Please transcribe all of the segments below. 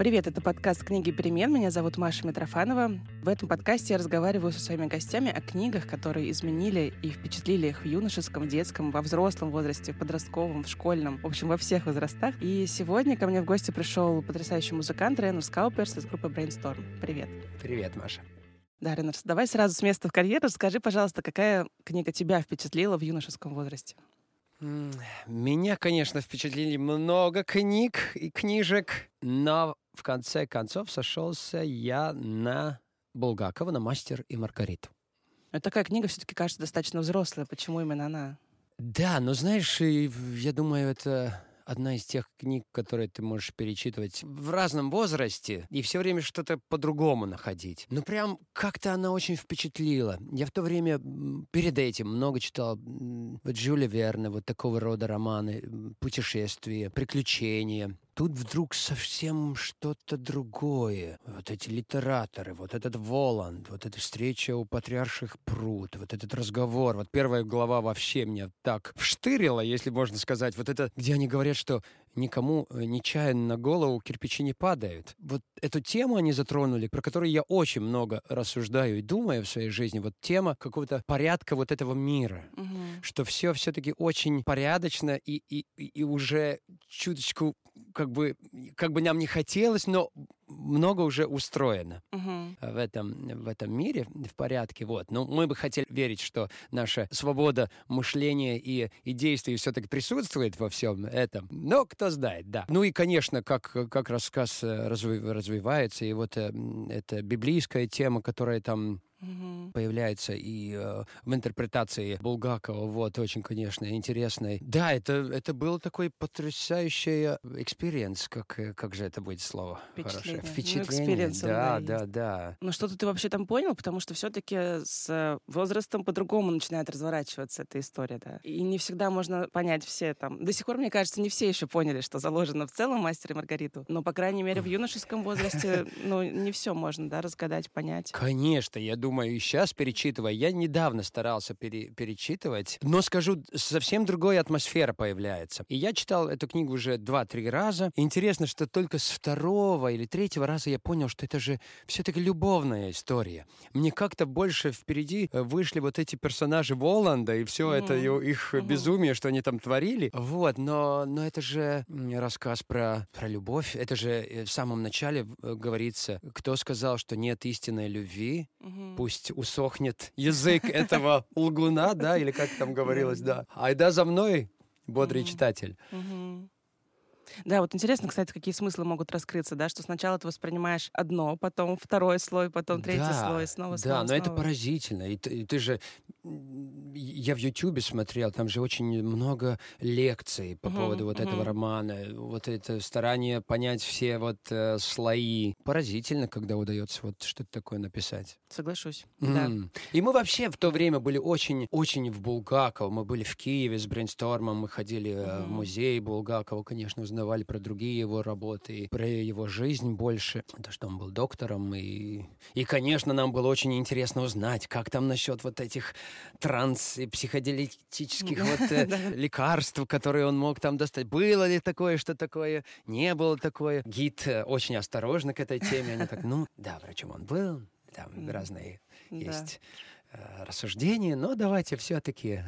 Привет, это подкаст «Книги перемен». Меня зовут Маша Митрофанова. В этом подкасте я разговариваю со своими гостями о книгах, которые изменили и впечатлили их в юношеском, детском, во взрослом возрасте, в подростковом, в школьном, в общем, во всех возрастах. И сегодня ко мне в гости пришел потрясающий музыкант Ренус Скауперс из группы Brainstorm. Привет. Привет, Маша. Да, Ренус, давай сразу с места в карьеру. Скажи, пожалуйста, какая книга тебя впечатлила в юношеском возрасте? Меня, конечно, впечатлили много книг и книжек, но в конце концов сошелся я на Булгакова, на «Мастер и Маргариту». Это такая книга все-таки кажется достаточно взрослая. Почему именно она? Да, но знаешь, я думаю, это одна из тех книг, которые ты можешь перечитывать в разном возрасте и все время что-то по-другому находить. Ну, прям как-то она очень впечатлила. Я в то время перед этим много читал вот Жюля Верна, вот такого рода романы, путешествия, приключения тут вдруг совсем что-то другое. Вот эти литераторы, вот этот Воланд, вот эта встреча у патриарших пруд, вот этот разговор. Вот первая глава вообще меня так вштырила, если можно сказать. Вот это, где они говорят, что никому э, нечаянно на голову кирпичи не падают. Вот эту тему они затронули, про которую я очень много рассуждаю и думаю в своей жизни. Вот тема какого-то порядка вот этого мира. Угу. Что все все-таки очень порядочно и, и, и уже чуточку как бы, как бы нам не хотелось, но много уже устроено угу. в, этом, в этом мире, в порядке. Вот. Но мы бы хотели верить, что наша свобода мышления и, и действий все-таки присутствует во всем этом. Но кто знает, да. Ну и, конечно, как, как рассказ э, развивается, и вот э, эта библейская тема, которая там угу. появляется и э, в интерпретации Булгакова. Вот, очень, конечно, интересный. Да, это, это был такой потрясающий experience, как, э, как же это будет слово? Впечатление. Хорошее. Впечатление. Ну, да, да, да, да. Ну, что-то ты вообще там понял, потому что все-таки с возрастом по-другому начинает разворачиваться эта история, да. И не всегда можно понять все там. До сих пор, мне кажется, не все еще поняли, что заложено в целом «Мастер и Маргариту». Но, по крайней мере, в юношеском возрасте, ну, не все можно, да, разгадать, понять. Конечно, я думаю, думаю, и сейчас перечитывая, я недавно старался пере, перечитывать, но скажу, совсем другая атмосфера появляется. И я читал эту книгу уже два-три раза. И интересно, что только с второго или третьего раза я понял, что это же все-таки любовная история. Мне как-то больше впереди э, вышли вот эти персонажи Воланда и все mm-hmm. это их mm-hmm. безумие, что они там творили. Вот, но, но это же рассказ про, про любовь. Это же э, в самом начале э, говорится, кто сказал, что нет истинной любви, mm-hmm пусть усохнет язык этого лгуна, да, или как там говорилось, да. Айда за мной, бодрый читатель. Да, вот интересно, кстати, какие смыслы могут раскрыться, да, что сначала ты воспринимаешь одно, потом второй слой, потом третий да, слой, снова, снова, Да, но снова. это поразительно. И ты, и ты же... Я в Ютубе смотрел, там же очень много лекций по угу, поводу вот угу. этого романа, вот это старание понять все вот э, слои. Поразительно, когда удается вот что-то такое написать. Соглашусь, mm. да. И мы вообще в то время были очень, очень в Булгаково. Мы были в Киеве с брейнстормом, мы ходили mm. в музей Булгакова, конечно, узнали узнавали про другие его работы, про его жизнь больше, то, что он был доктором. И, и, конечно, нам было очень интересно узнать, как там насчет вот этих транс- и психоделитических вот э, лекарств, которые он мог там достать. Было ли такое, что такое? Не было такое. Гид э, очень осторожно к этой теме. Они так, ну, да, врачом он был, там разные есть Э, рассуждения, но давайте все-таки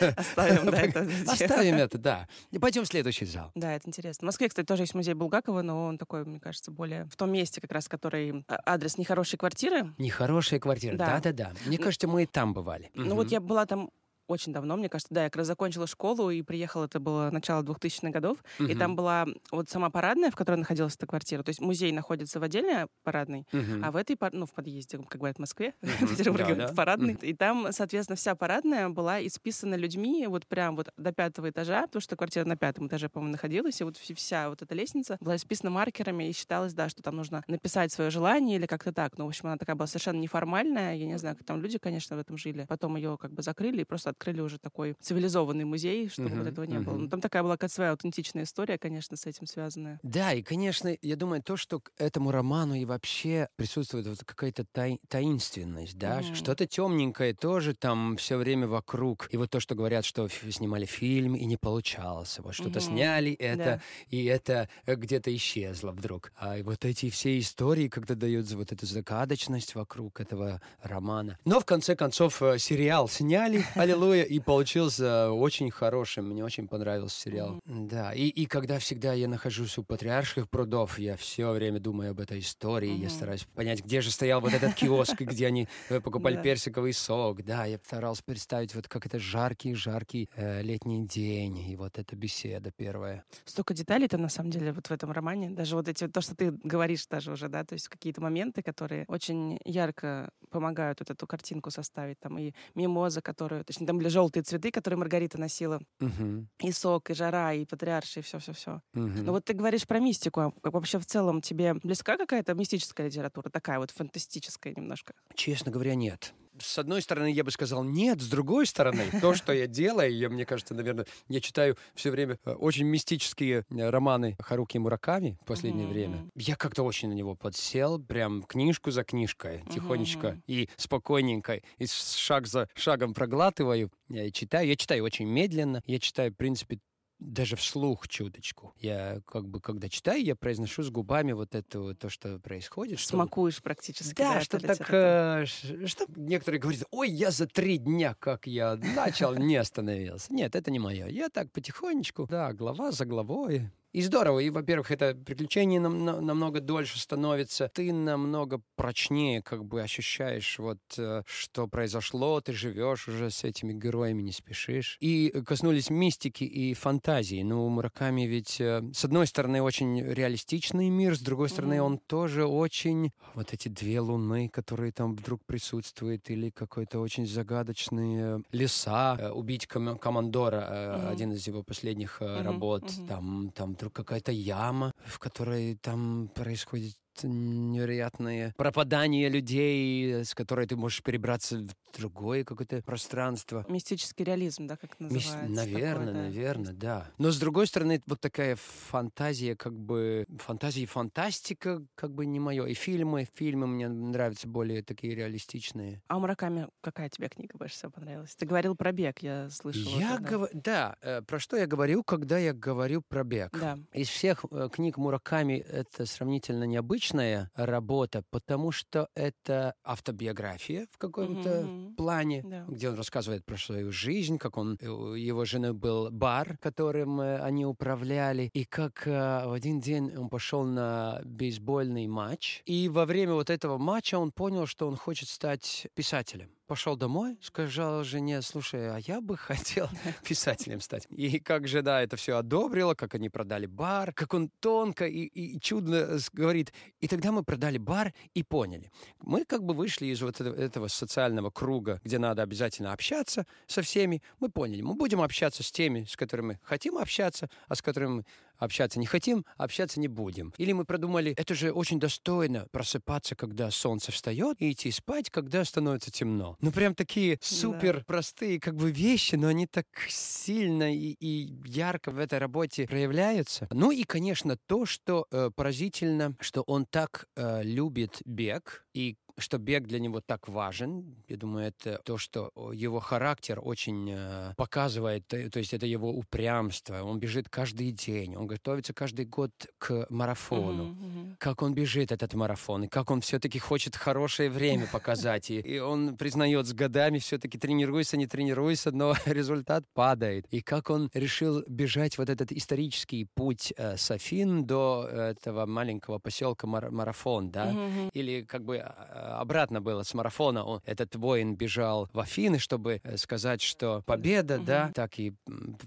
оставим это. Оставим это, да. И пойдем в следующий зал. Да, это интересно. В Москве, кстати, тоже есть музей Булгакова, но он такой, мне кажется, более в том месте, как раз, который а, адрес нехорошей квартиры. Нехорошая квартира, да-да-да. Мне кажется, мы и там бывали. Ну вот я была там очень давно, мне кажется, да, я как раз закончила школу и приехала, это было начало 2000-х годов, угу. и там была вот сама парадная, в которой находилась эта квартира, то есть музей находится в отдельной парадной, угу. а в этой, ну, в подъезде, как говорят в Москве, в Петербурге, да, парадный, и там, соответственно, вся парадная была исписана людьми вот прям вот до пятого этажа, потому что квартира на пятом этаже, по-моему, находилась, и вот вся вот эта лестница была исписана маркерами, и считалось, да, что там нужно написать свое желание или как-то так, ну, в общем, она такая была совершенно неформальная, я не знаю, как там люди, конечно, в этом жили, потом ее как бы закрыли и просто открыли уже такой цивилизованный музей, чтобы uh-huh, вот этого не uh-huh. было. Но там такая была какая-то своя аутентичная история, конечно, с этим связанная. Да, и, конечно, я думаю, то, что к этому роману и вообще присутствует вот какая-то тай- таинственность, да, uh-huh. что-то темненькое тоже там все время вокруг. И вот то, что говорят, что снимали фильм и не получалось, вот что-то uh-huh. сняли это, да. и это э, где-то исчезло вдруг. А вот эти все истории, когда дают вот эту загадочность вокруг этого романа. Но в конце концов э, сериал сняли, аллилуйя, и получился очень хороший. Мне очень понравился сериал. Mm-hmm. Да, и, и когда всегда я нахожусь у патриарших прудов, я все время думаю об этой истории, mm-hmm. я стараюсь понять, где же стоял вот этот киоск, где они э, покупали персиковый сок. Да, я старался представить, вот как это жаркий-жаркий э, летний день, и вот эта беседа первая. Столько деталей-то на самом деле вот в этом романе. Даже вот эти, то, что ты говоришь даже уже, да, то есть какие-то моменты, которые очень ярко помогают вот эту картинку составить. Там и мимоза, которую, точнее, там были желтые цветы, которые Маргарита носила, uh-huh. и сок, и жара, и патриарши, и все-все-все. Uh-huh. Но вот ты говоришь про мистику, а вообще в целом тебе близка какая-то мистическая литература, такая вот фантастическая немножко? Честно говоря, нет с одной стороны, я бы сказал нет, с другой стороны, то, что я делаю, я, мне кажется, наверное, я читаю все время э, очень мистические э, романы Харуки Мураками в последнее mm-hmm. время. Я как-то очень на него подсел, прям книжку за книжкой, тихонечко mm-hmm. и спокойненько, и шаг за шагом проглатываю, я читаю. Я читаю очень медленно, я читаю, в принципе, даже вслух чуточку. Я как бы, когда читаю, я произношу с губами вот это то, что происходит. Смакуешь что... практически. Да, да что так, э, что некоторые говорят, ой, я за три дня, как я начал, не остановился. Нет, это не мое. Я так потихонечку, да, глава за главой, и здорово. И, во-первых, это приключение нам, на, намного дольше становится. Ты намного прочнее как бы ощущаешь вот, э, что произошло. Ты живешь уже с этими героями, не спешишь. И коснулись мистики и фантазии. Ну, Мураками ведь, э, с одной стороны, очень реалистичный мир, с другой стороны, mm-hmm. он тоже очень... Вот эти две луны, которые там вдруг присутствуют, или какой-то очень загадочные леса. Э, «Убить ком- командора», mm-hmm. один из его последних mm-hmm. работ. Mm-hmm. Там, там вдруг какая-то яма, в которой там происходит невероятное пропадание людей, с которой ты можешь перебраться в другое какое-то пространство. Мистический реализм, да, как называется? Мис... Наверное, такое, да. наверное, да. Но с другой стороны, вот такая фантазия, как бы фантазия и фантастика, как бы не мое. И фильмы, фильмы мне нравятся более такие реалистичные. А у Мураками какая тебе книга больше всего понравилась? Ты говорил про бег, я слышала. Я говорю, да, э, про что я говорю, когда я говорю про бег. Да. Из всех э, книг Мураками это сравнительно необычно необычная работа, потому что это автобиография в каком-то mm-hmm. плане, да. где он рассказывает про свою жизнь, как он, у его жены был бар, которым э, они управляли, и как э, в один день он пошел на бейсбольный матч, и во время вот этого матча он понял, что он хочет стать писателем пошел домой, сказал жене, слушай, а я бы хотел писателем стать. И как жена это все одобрила, как они продали бар, как он тонко и, и чудно говорит. И тогда мы продали бар и поняли. Мы как бы вышли из вот этого, этого социального круга, где надо обязательно общаться со всеми. Мы поняли, мы будем общаться с теми, с которыми хотим общаться, а с которыми общаться не хотим, общаться не будем. Или мы продумали, это же очень достойно просыпаться, когда солнце встает, и идти спать, когда становится темно. Ну, прям такие супер да. простые как бы вещи, но они так сильно и, и ярко в этой работе проявляются. Ну и, конечно, то, что э, поразительно, что он так э, любит бег, и что бег для него так важен. Я думаю, это то, что его характер очень э, показывает, э, то есть это его упрямство. Он бежит каждый день, он готовится каждый год к марафону. Mm-hmm, mm-hmm. Как он бежит этот марафон, и как он все-таки хочет хорошее время показать. И, и он признает с годами, все-таки тренируется, не тренируется, но результат падает. И как он решил бежать вот этот исторический путь э, Софин до этого маленького поселка Мар- Марафон, да? Mm-hmm. Или как бы э, обратно было с марафона. Он, этот воин бежал в Афины, чтобы э, сказать, что победа, да, так и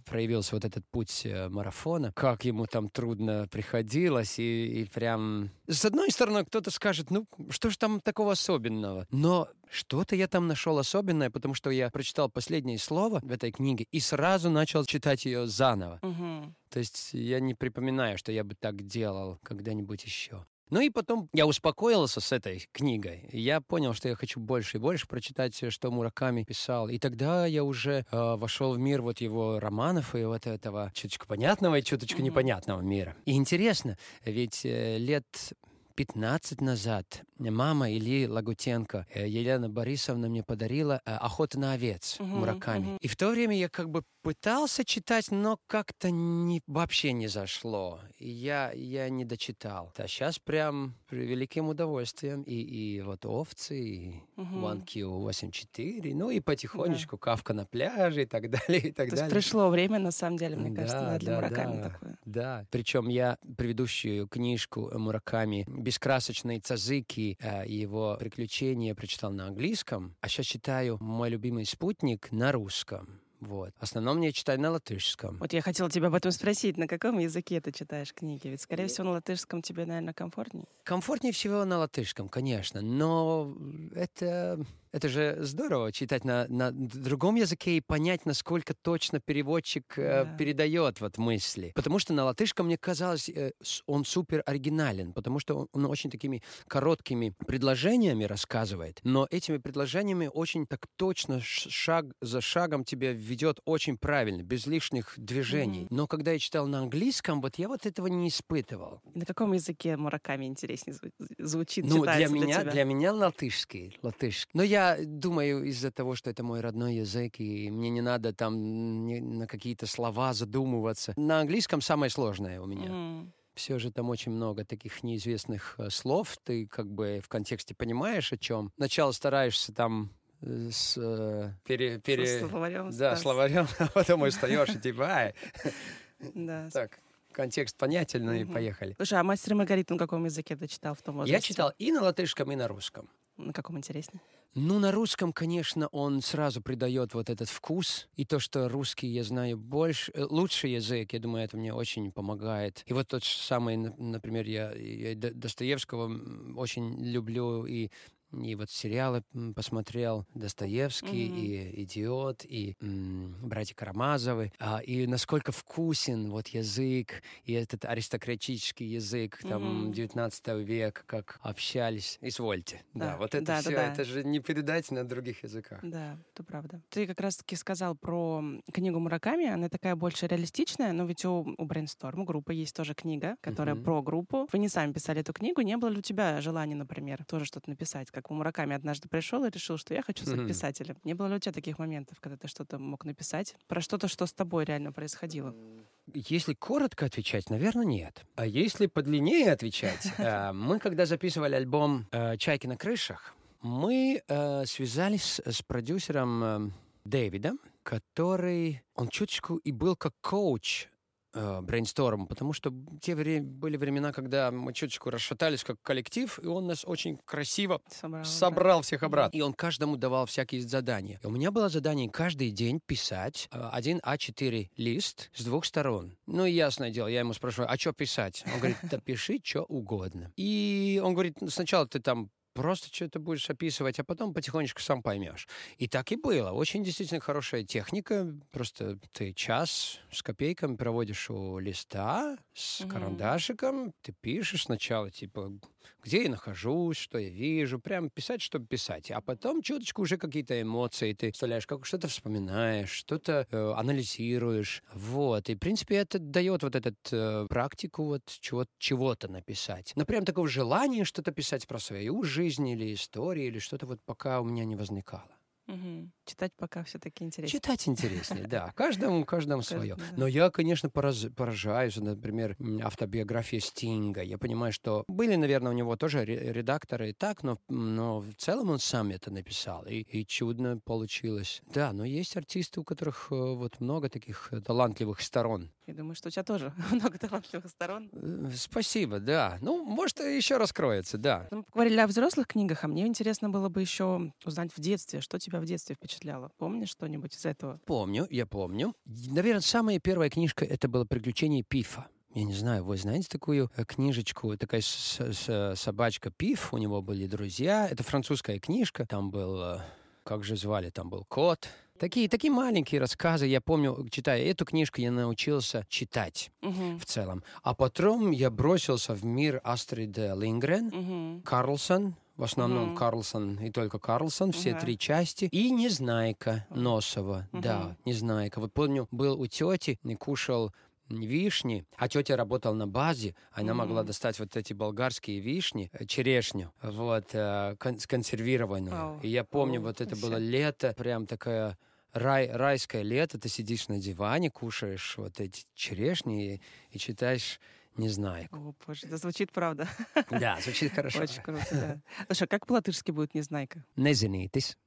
проявился вот этот путь э, марафона. Как ему там трудно приходилось, и, и прям... С одной стороны, кто-то скажет, ну, что ж там такого особенного? Но что-то я там нашел особенное, потому что я прочитал последнее слово в этой книге и сразу начал читать ее заново. Угу. То есть я не припоминаю, что я бы так делал когда-нибудь еще. Ну и потом я успокоился с этой книгой. Я понял, что я хочу больше и больше прочитать, что Мураками писал. И тогда я уже э, вошел в мир вот его романов и вот этого чуточку понятного и чуточку mm-hmm. непонятного мира. И интересно, ведь э, лет 15 назад мама Ильи Лагутенко, э, Елена Борисовна мне подарила э, «Охота на овец» угу, Мураками. Угу. И в то время я как бы пытался читать, но как-то не, вообще не зашло. И я, я не дочитал. А сейчас прям при великим удовольствием. И, и вот «Овцы», и угу. One Q84, ну и потихонечку да. «Кавка на пляже» и так далее, и так То далее. пришло время, на самом деле, мне да, кажется, для да, Мураками да, такое. Да, причем я предыдущую книжку Мураками «Бескрасочные цазыки» э, его приключения прочитал на английском, а сейчас читаю «Мой любимый спутник» на русском. Вот. В основном я читаю на латышском. Вот я хотела тебя об этом спросить. На каком языке ты читаешь книги? Ведь, скорее всего, на латышском тебе, наверное, комфортнее. Комфортнее всего на латышском, конечно. Но это это же здорово читать на, на другом языке и понять, насколько точно переводчик э, да. передает вот мысли. Потому что на латышском, мне казалось, э, он супер оригинален, потому что он, он очень такими короткими предложениями рассказывает, но этими предложениями очень так точно, шаг за шагом тебя ведет очень правильно, без лишних движений. Mm-hmm. Но когда я читал на английском, вот я вот этого не испытывал. На каком языке Мураками интереснее звучит? Ну, для меня, для, для меня латышский, латышский. Но я думаю, из-за того, что это мой родной язык, и мне не надо там на какие-то слова задумываться. На английском самое сложное у меня. Mm. Все же там очень много таких неизвестных э, слов. Ты как бы в контексте понимаешь, о чем. Сначала стараешься там э, с э, пере, пере... словарем. Да, словарем, а потом устаешь и типа, ай. Да. Так, контекст понятен, и поехали. Слушай, а «Мастер и Маргариту» на каком языке ты читал в том возрасте? Я читал и на латышском, и на русском. На каком интереснее? Ну, на русском, конечно, он сразу придает вот этот вкус. И то, что русский я знаю больше, э, лучший язык, я думаю, это мне очень помогает. И вот тот же самый, например, я, я Достоевского очень люблю и и вот сериалы посмотрел Достоевский mm-hmm. и «Идиот», и м, «Братья Карамазовы», а, и насколько вкусен вот язык, и этот аристократический язык там 19 века, как общались. Извольте. Да, да вот это да, все, да, да. это же не передать на других языках. Да, это правда. Ты как раз-таки сказал про книгу Мураками, она такая больше реалистичная, но ведь у, у Brainstorm, группы, есть тоже книга, которая mm-hmm. про группу. Вы не сами писали эту книгу, не было ли у тебя желания, например, тоже что-то написать? Как у Мураками однажды пришел и решил, что я хочу стать mm-hmm. писателем. Не было ли у тебя таких моментов, когда ты что-то мог написать про что-то, что с тобой реально происходило? Если коротко отвечать, наверное, нет. А если подлиннее отвечать, э, мы когда записывали альбом э, «Чайки на крышах», мы э, связались с продюсером Дэвидом, который, он чуточку и был как коуч э, брейнсторм, потому что те вре- были времена, когда мы чуточку расшатались как коллектив, и он нас очень красиво собрал, собрал да. всех обратно. И он каждому давал всякие задания. И у меня было задание каждый день писать э, один А4 лист с двух сторон. Ну, ясное дело, я ему спрашиваю, а что писать? Он говорит, да пиши что угодно. И он говорит, сначала ты там просто что-то будешь описывать, а потом потихонечку сам поймешь. И так и было. Очень действительно хорошая техника. Просто ты час с копейками проводишь у листа, с угу. карандашиком, ты пишешь сначала, типа, где я нахожусь, что я вижу, прям писать, чтобы писать. А потом чуточку уже какие-то эмоции ты вставляешь, как что-то вспоминаешь, что-то э, анализируешь. Вот. И, в принципе, это дает вот эту э, практику вот чего- чего-то написать. Но прям такого желания что-то писать про свою жизнь или историю, или что-то вот пока у меня не возникало. Угу. Читать пока все-таки интереснее. Читать интереснее, да. Каждому, каждому свое. Но я, конечно, поражаюсь, например, автобиография Стинга. Я понимаю, что были, наверное, у него тоже редакторы и так, но, но в целом он сам это написал. И, и чудно получилось. Да, но есть артисты, у которых э, вот много таких э, талантливых сторон. Я думаю, что у тебя тоже много талантливых сторон. Э, спасибо, да. Ну, может, еще раскроется, да. Мы поговорили о взрослых книгах, а мне интересно было бы еще узнать в детстве, что тебя в детстве впечатляло. Помнишь что-нибудь из этого? Помню, я помню. Наверное, самая первая книжка — это было «Приключение Пифа». Я не знаю, вы знаете такую э, книжечку? Такая собачка Пиф, у него были друзья. Это французская книжка. Там был... Э, как же звали? Там был кот, Такие, такие маленькие рассказы. Я помню, читая эту книжку, я научился читать угу. в целом. А потом я бросился в мир Астрида Лингрен, угу. Карлсон, в основном mm-hmm. Карлсон и только Карлсон, все uh-huh. три части. И Незнайка Носова, uh-huh. да, Незнайка. Вот помню, был у тети, кушал вишни, а тетя работала на базе, она mm-hmm. могла достать вот эти болгарские вишни, э, черешню, вот, э, кон- сконсервированную. Oh. И я помню, oh, вот это было лето, прям такая рай, райское лето, ты сидишь на диване, кушаешь вот эти черешни и, и читаешь Незнайку. О, боже, это звучит правда. Да, звучит хорошо. Очень круто, да. Слушай, а как по-латышски будет Незнайка? Незнайтесь.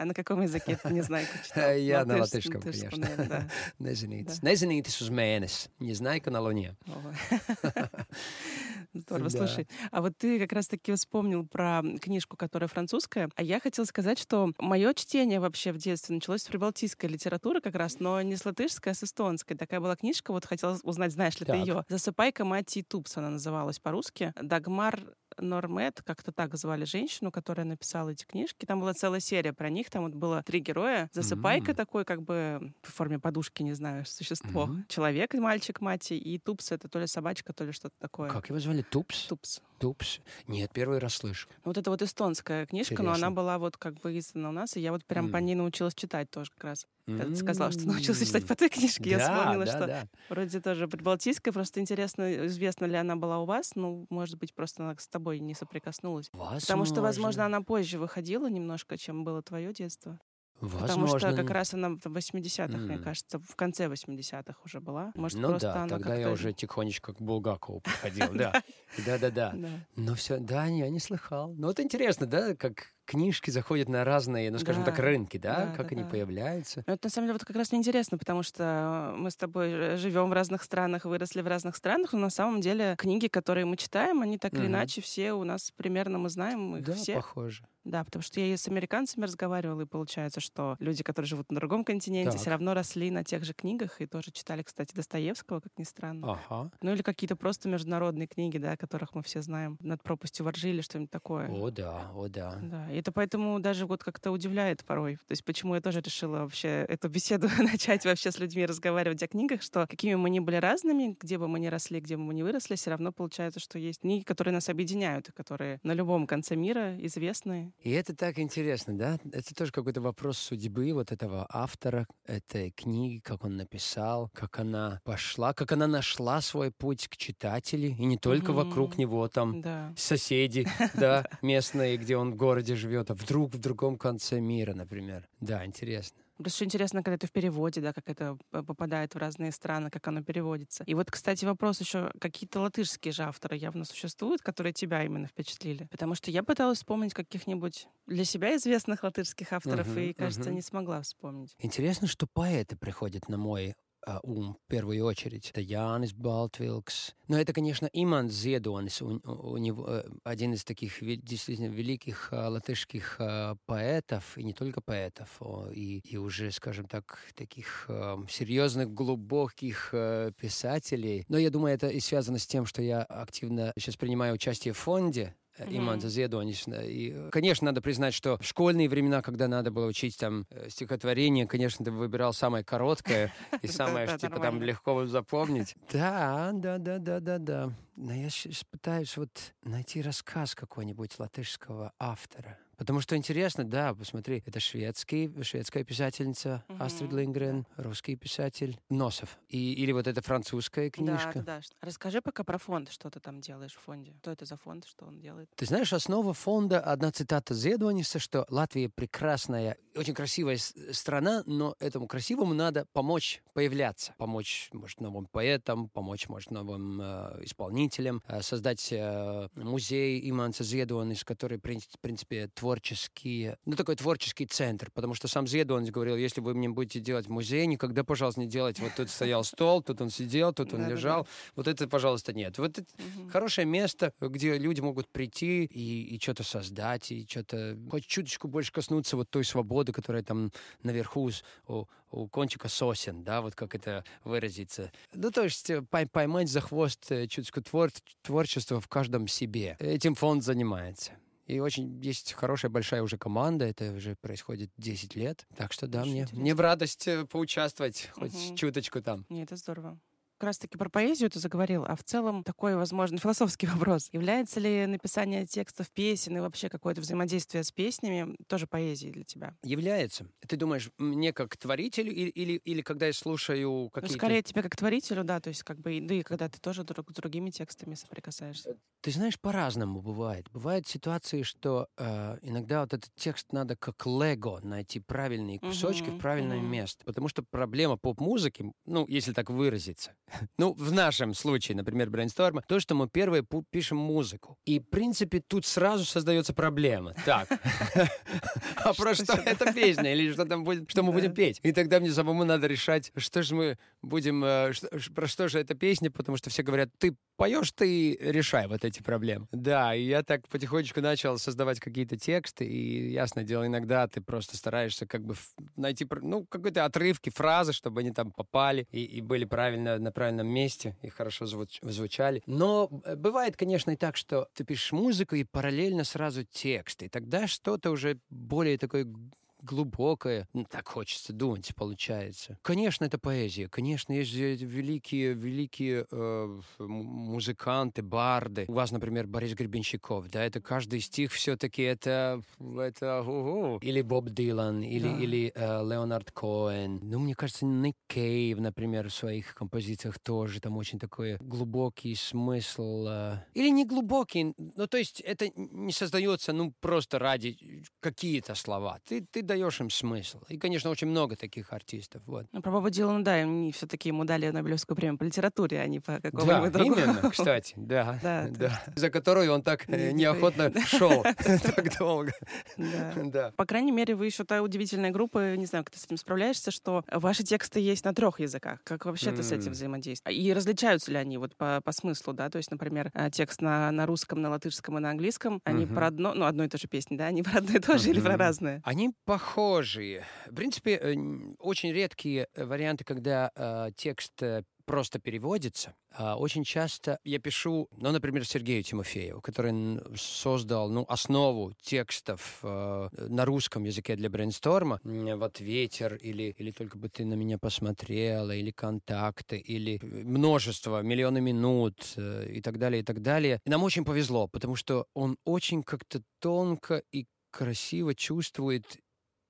А на каком языке ты Незнайку читал? Я на латышском, конечно. Незнайтесь. Незнайтесь uz mēnesi. Незнайка на луне. Здорово, да. слушай. А вот ты как раз-таки вспомнил про книжку, которая французская. А я хотела сказать, что мое чтение вообще в детстве началось с прибалтийской литературы как раз, но не с латышской, а с эстонской. Такая была книжка, вот хотела узнать, знаешь ли так. ты ее. «Засыпайка мать Тупс» она называлась по-русски. Дагмар Нормет, как-то так звали женщину, которая написала эти книжки. Там была целая серия про них. Там вот было три героя. Засыпайка mm-hmm. такой, как бы в форме подушки, не знаю, существо. Mm-hmm. Человек, мальчик, мать. И Тупс — это то ли собачка, то ли что-то такое. Как его звали? Тупс? Тупс. Тупс? Нет, первый раз слышу. Вот это вот эстонская книжка, Интересно. но она была вот как бы издана у нас, и я вот прям mm. по ней научилась читать тоже как раз. Когда ты сказала, что научился читать по той книжке, я вспомнила, что вроде тоже прибалтийская. Просто интересно, известно ли она была у вас. Ну, может быть, просто она с тобой не соприкоснулась. Потому что, возможно, она позже выходила немножко, чем было твое детство. Возможно. Потому что как раз она в 80-х, mm. мне кажется, в конце 80-х уже была. Может, ну просто да, она тогда я уже тихонечко к Булгакову приходил, да. Да-да-да. Но все, да, я не слыхал. Ну, вот интересно, да, как книжки заходят на разные, ну, скажем да. так, рынки, да, да как да, они да. появляются. Ну, это на самом деле вот как раз мне интересно, потому что мы с тобой живем в разных странах, выросли в разных странах, но на самом деле книги, которые мы читаем, они так угу. или иначе все у нас примерно мы знаем их да, все. похоже. Да, потому что я и с американцами разговаривала, и получается, что люди, которые живут на другом континенте, так. все равно росли на тех же книгах и тоже читали, кстати, Достоевского, как ни странно. Ага. Ну или какие-то просто международные книги, да, которых мы все знаем. «Над пропастью воржи» или что-нибудь такое. О, да, о, да. Да, и это поэтому даже вот как-то удивляет порой. То есть почему я тоже решила вообще эту беседу начать вообще с людьми разговаривать о книгах, что какими мы ни были разными, где бы мы ни росли, где бы мы ни выросли, все равно получается, что есть книги, которые нас объединяют, которые на любом конце мира известны. И это так интересно, да? Это тоже какой-то вопрос судьбы вот этого автора этой книги, как он написал, как она пошла, как она нашла свой путь к читателю, и не только вокруг него там соседи, да, местные, где он в городе живет, а вдруг в другом конце мира, например. Да, интересно. Просто еще интересно, когда это в переводе, да, как это попадает в разные страны, как оно переводится. И вот, кстати, вопрос еще, какие-то латышские же авторы явно существуют, которые тебя именно впечатлили? Потому что я пыталась вспомнить каких-нибудь для себя известных латышских авторов, uh-huh, и, кажется, uh-huh. не смогла вспомнить. Интересно, что поэты приходят на мой а, в первую очередь. Это Янис Балтвилкс. Но это, конечно, Иман Зедуанис, у, у него э, один из таких действительно великих а, латышских а, поэтов, и не только поэтов, и, и уже, скажем так, таких серьезных, глубоких писателей. Но я думаю, это и связано с тем, что я активно сейчас принимаю участие в фонде mm-hmm. И, конечно, надо признать, что в школьные времена, когда надо было учить там э, стихотворение, конечно, ты выбирал самое короткое и самое, что типа там легко запомнить. Да, да, да, да, да, да. Но я сейчас пытаюсь вот найти рассказ какой-нибудь латышского автора. Потому что интересно, да, посмотри, это шведский, шведская писательница угу. Астрид Лингрен, русский писатель Носов. И, или вот эта французская книжка. Да, да. Расскажи пока про фонд, что ты там делаешь в фонде. Что это за фонд, что он делает? Ты знаешь, основа фонда, одна цитата Зедваниса, что Латвия прекрасная, очень красивая страна, но этому красивому надо помочь появляться. Помочь, может, новым поэтам, помочь, может, новым э, исполнителям, э, создать э, музей Иманца Зедванис, который, в принципе, творческий творческий, ну, такой творческий центр, потому что сам Зедуанс говорил, если вы мне будете делать музей, никогда, пожалуйста, не делайте. Вот тут стоял стол, тут он сидел, тут он лежал. Вот это, пожалуйста, нет. Вот это хорошее место, где люди могут прийти и, и что-то создать, и что-то хоть чуточку больше коснуться вот той свободы, которая там наверху у, у кончика сосен, да, вот как это выразиться. Ну, то есть э, поймать за хвост э, чуточку твор творчества в каждом себе. Этим фонд занимается. И очень есть хорошая большая уже команда, это уже происходит 10 лет. Так что да, мне, мне в радость э, поучаствовать хоть угу. чуточку там. Не, это здорово как раз-таки про поэзию ты заговорил, а в целом такой, возможно, философский вопрос. Является ли написание текстов песен и вообще какое-то взаимодействие с песнями тоже поэзией для тебя? Является. Ты думаешь, мне как творителю или, или, или когда я слушаю ну, какие-то... Ну, скорее тебе как творителю, да, то есть как бы, да и когда ты тоже друг с другими текстами соприкасаешься. Ты знаешь, по-разному бывает. Бывают ситуации, что э, иногда вот этот текст надо как лего найти правильные кусочки uh-huh, в правильное uh-huh. место. Потому что проблема поп-музыки, ну, если так выразиться, ну, в нашем случае, например, брейнсторма, то, что мы первые пишем музыку. И, в принципе, тут сразу создается проблема. Так, а про что эта песня? Или что там будет, что мы будем петь? И тогда мне самому надо решать, что же мы будем, э, про что же эта песня, потому что все говорят, ты поешь, ты решай вот эти проблемы. Да, и я так потихонечку начал создавать какие-то тексты, и, ясно дело, иногда ты просто стараешься как бы найти, ну, какие-то отрывки, фразы, чтобы они там попали и, и были правильно, на правильном месте, и хорошо звуч, звучали. Но э, бывает, конечно, и так, что ты пишешь музыку, и параллельно сразу тексты, и тогда что-то уже более такое глубокое. Ну, так хочется думать, получается. Конечно, это поэзия. Конечно, есть великие, великие э, музыканты, барды. У вас, например, Борис Гребенщиков, да, это каждый стих все-таки это, это у-у. или Боб Дилан, или, да. или э, Леонард Коэн. Ну, мне кажется, Ник Кейв, например, в своих композициях тоже там очень такой глубокий смысл. Э, или не глубокий, ну, то есть это не создается, ну, просто ради какие-то слова. Ты, ты даешь им смысл. И, конечно, очень много таких артистов. Вот. Ну, про Боба Дилана, да, они все-таки ему дали Нобелевскую премию по литературе, а не по какому-либо да, другому. именно, кстати, да. да, да. За которую он так э, неохотно шел так долго. Да. По крайней мере, вы еще та удивительная группа, не знаю, как ты с этим справляешься, что ваши тексты есть на трех языках. Как вообще ты с этим взаимодействуешь? И различаются ли они вот по, по смыслу, да? То есть, например, э, текст на, на русском, на латышском и на английском, они про одно, ну, одно и то же песни, да? Они про одно и то же или про разные? Они по похожие. В принципе, э, очень редкие э, варианты, когда э, текст э, просто переводится. А очень часто я пишу, ну, например, Сергею Тимофееву, который создал ну, основу текстов э, на русском языке для брейнсторма. Вот «Ветер» или, или «Только бы ты на меня посмотрела», или «Контакты», или множество, миллионы минут э, и так далее, и так далее. И нам очень повезло, потому что он очень как-то тонко и красиво чувствует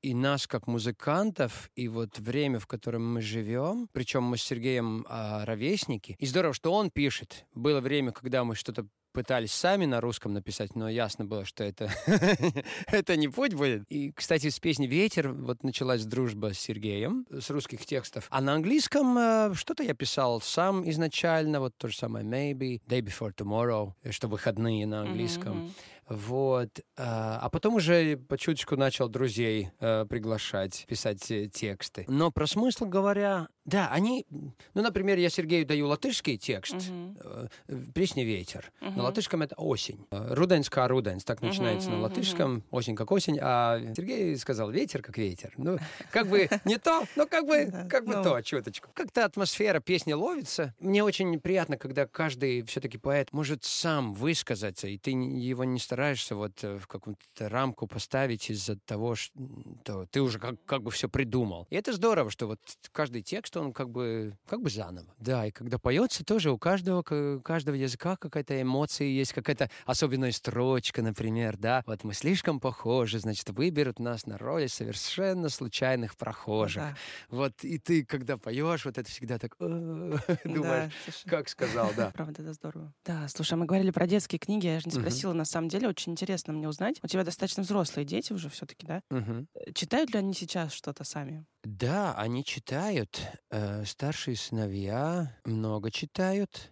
и нас как музыкантов, и вот время, в котором мы живем, причем мы с Сергеем а, ровесники, и здорово, что он пишет. Было время, когда мы что-то пытались сами на русском написать, но ясно было, что это, это не путь будет. И, кстати, с песни «Ветер» вот началась дружба с Сергеем, с русских текстов. А на английском э, что-то я писал сам изначально, вот то же самое «Maybe», «Day Before Tomorrow», что выходные на английском. Mm-hmm. Вот. А, а потом уже по чуточку начал друзей э, приглашать, писать э, тексты. Но про смысл говоря, да, они... Ну, например, я Сергею даю латышский текст, uh-huh. песня «Ветер». Uh-huh. На латышском это «Осень». Руденска руденс, так начинается uh-huh, на латышском. «Осень как осень», а Сергей сказал «Ветер как ветер». Ну, как бы не то, но как бы, как бы то, чуточку. Как-то атмосфера песни ловится. Мне очень приятно, когда каждый все-таки поэт может сам высказаться, и ты его не стараешься стараешься вот э, в какую-то рамку поставить из-за того, что ты уже как, как бы все придумал. И это здорово, что вот каждый текст, он как бы, как бы заново. Да, и когда поется, тоже у каждого, у каждого языка какая-то эмоция есть, какая-то особенная строчка, например, да. Вот мы слишком похожи, значит, выберут нас на роли совершенно случайных прохожих. Да. Вот и ты, когда поешь, вот это всегда так думаешь, как сказал, да. Правда, это здорово. Да, слушай, а мы говорили про детские книги, я же не спросила, на самом деле, очень интересно мне узнать. У тебя достаточно взрослые дети уже все-таки, да? Угу. Читают ли они сейчас что-то сами? Да, они читают. Э, старшие сыновья много читают.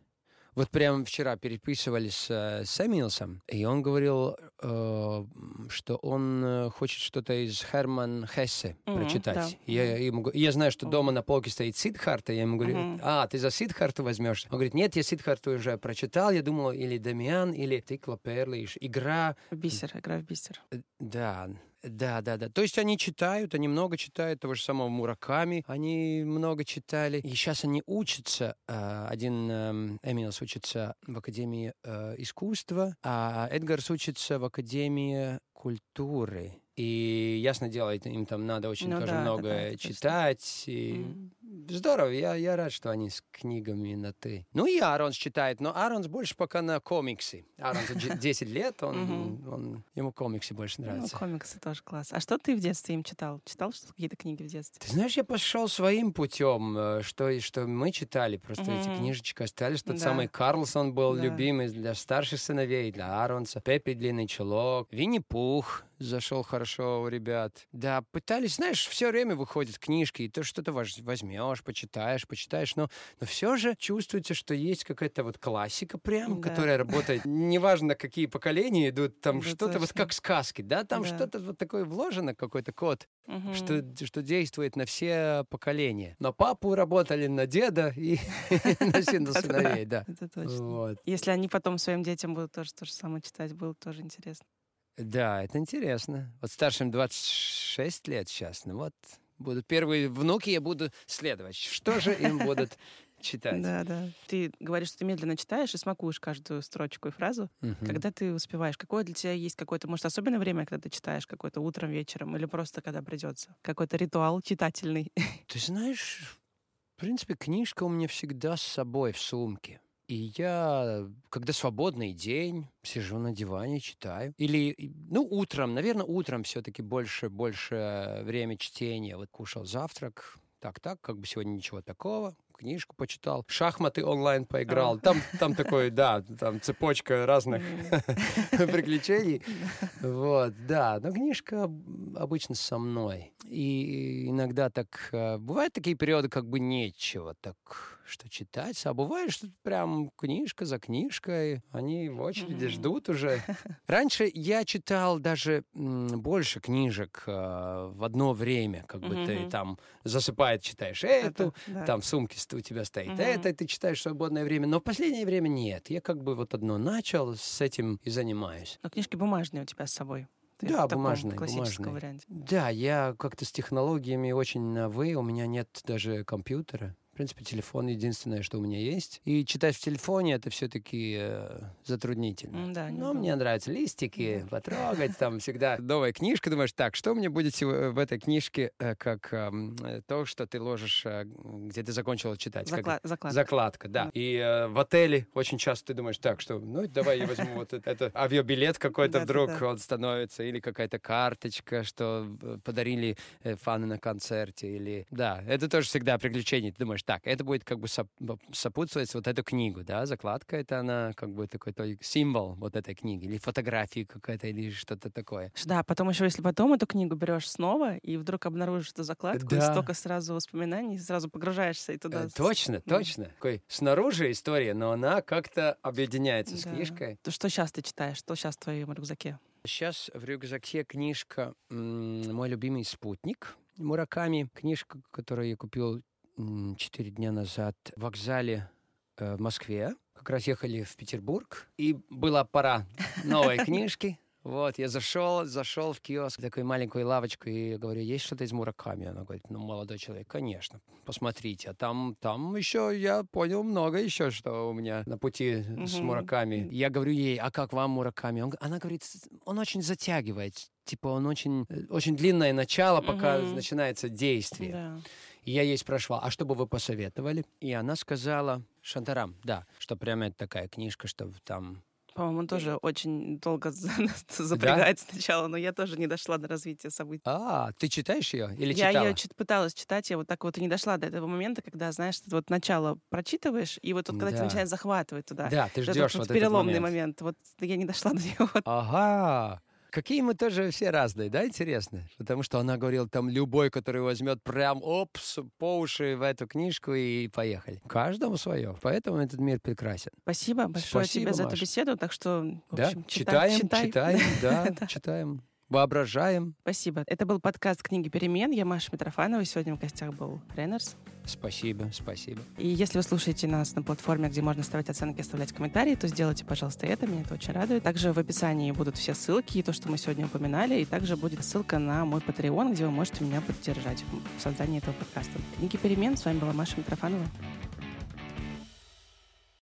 Вот прямо вчера переписывались с э, Сэмюэлсом, и он говорил, э, что он э, хочет что-то из Херман Хессе mm-hmm, прочитать. Да. Я, ему, я знаю, что дома на полке стоит Сидхарта, я ему говорю, mm-hmm. а, ты за Сидхарту возьмешь? Он говорит, нет, я Сидхарту уже прочитал, я думал, или Дамиан, или Тыкла Перлиш, игра... В бисер, игра в бисер. Да, Да, да, да. То есть они читают, они много читают, того же самого Мураками, они много читали. И сейчас они учатся. Э, один эм, Эмилс учится в Академии э, искусства, а Эдгарс учится в Академии культуры. И ясно дело, им там надо очень ну, тоже да, много да, читать. И... Mm. Здорово, я, я рад, что они с книгами на «ты». Ну и Аронс читает, но Аронс больше пока на комиксы. Аронс 10 лет, он, он, ему комиксы больше ну, нравятся. Ну, комиксы тоже класс. А что ты в детстве им читал? Читал что какие-то книги в детстве? Ты знаешь, я пошел своим путем, э, что, что мы читали, просто mm-hmm. эти книжечки остались. Тот да. самый Карлсон был да. любимый для старших сыновей, для Аронса. Пеппи Длинный Чулок, Винни-Пух зашел хорошо у ребят. Да, пытались, знаешь, все время выходят книжки, и то что-то возьмешь, почитаешь, почитаешь, но, но все же чувствуется, что есть какая-то вот классика прям, да. которая работает. Неважно, какие поколения идут, там что-то вот как сказки, да, там да. что-то вот такое вложено, какой-то код, угу. что, что действует на все поколения. На папу работали, на деда и на сыновей, да. Это точно. Если они потом своим детям будут тоже то же самое читать, было тоже интересно. Да, это интересно. Вот старшим 26 лет сейчас. Ну вот, будут первые внуки, я буду следовать. Что же им будут читать? Да, да. Ты говоришь, что ты медленно читаешь и смакуешь каждую строчку и фразу. Когда ты успеваешь? Какое для тебя есть какое-то, может, особенное время, когда ты читаешь? Какое-то утром, вечером? Или просто когда придется? Какой-то ритуал читательный? Ты знаешь, в принципе, книжка у меня всегда с собой в сумке. И я, когда свободный день, сижу на диване, читаю. Или, ну, утром, наверное, утром все-таки больше, больше время чтения. Вот кушал завтрак, так-так, как бы сегодня ничего такого, книжку почитал, шахматы онлайн поиграл. Там, там такой, да, там цепочка разных приключений. Вот, да, но книжка обычно со мной. И иногда так, э, бывают такие периоды, как бы нечего так что читать, а бывает, что прям книжка за книжкой, они в очереди mm-hmm. ждут уже. Раньше я читал даже больше книжек э, в одно время, как бы ты там засыпает, читаешь эту, Это, да. там в сумке у тебя стоит mm-hmm. это, и ты читаешь в свободное время, но в последнее время нет. Я как бы вот одно начал, с этим и занимаюсь. Но книжки бумажные у тебя с собой? Ты да, бумажные, бумажные. варианте. Да, я как-то с технологиями очень на «вы», у меня нет даже компьютера принципе, телефон единственное, что у меня есть. И читать в телефоне это все-таки э, затруднительно. Да, Но мне нравятся листики, потрогать, там всегда новая книжка. Думаешь, так, что мне будет в этой книжке, э, как э, то, что ты ложишь, э, где ты закончил читать. Закла- как, закладка. Закладка, да. И э, в отеле очень часто ты думаешь, так, что, ну, давай я возьму вот это, авиабилет какой-то вдруг он становится, или какая-то карточка, что э, подарили э, фаны на концерте, или... Да, это тоже всегда приключение. Ты думаешь, так, это будет как бы сопутствовать вот эту книгу, да, закладка это она как бы такой то символ вот этой книги, или фотографии какая-то, или что-то такое. Да, потом еще, если потом эту книгу берешь снова и вдруг обнаружишь эту закладку, да. и столько сразу воспоминаний, сразу погружаешься и туда. Э, точно, да. точно. Такой снаружи история, но она как-то объединяется да. с книжкой. То что сейчас ты читаешь? Что сейчас в твоем рюкзаке? Сейчас в рюкзаке книжка «Мой любимый спутник». Мураками, книжка, которую я купил четыре дня назад в вокзале э, в Москве. Как раз ехали в Петербург, и была пора новой книжки. Вот, я зашел, зашел в киоск, такой маленькую лавочку, и говорю, есть что-то из Мураками? Она говорит, ну, молодой человек, конечно, посмотрите. А там, там еще, я понял много еще, что у меня на пути mm-hmm. с Мураками. Я говорю ей, а как вам Мураками? Он, она говорит, он очень затягивает, типа он очень, э, очень длинное начало, пока mm-hmm. начинается действие. Yeah. И я ей спрашивал, а что бы вы посоветовали? И она сказала, Шантарам, да, что прямо это такая книжка, что там по-моему, он тоже очень долго запрягает да? сначала, но я тоже не дошла до развития событий. А, ты читаешь ее или я читала? Я ее пыталась читать, я вот так вот и не дошла до этого момента, когда, знаешь, ты вот начало прочитываешь, и вот тут, когда да. тебя начинает захватывать туда. Да, ты ждешь вот, вот переломный момент. момент. Вот я не дошла до него. Ага. Какие мы тоже все разные, да, интересно? Потому что она говорила, там любой, который возьмет прям опс по уши в эту книжку и поехали. Каждому свое. Поэтому этот мир прекрасен. Спасибо большое Спасибо, тебе за эту беседу. Так что, в да? общем, читаем, читай, читаем, да, читаем. Воображаем. Спасибо. Это был подкаст «Книги перемен». Я Маша Митрофанова. Сегодня в гостях был Рейнерс. Спасибо, спасибо. И если вы слушаете нас на платформе, где можно ставить оценки, оставлять комментарии, то сделайте, пожалуйста, это. Меня это очень радует. Также в описании будут все ссылки, и то, что мы сегодня упоминали, и также будет ссылка на мой Patreon, где вы можете меня поддержать в создании этого подкаста. Книги перемен. С вами была Маша Митрофанова.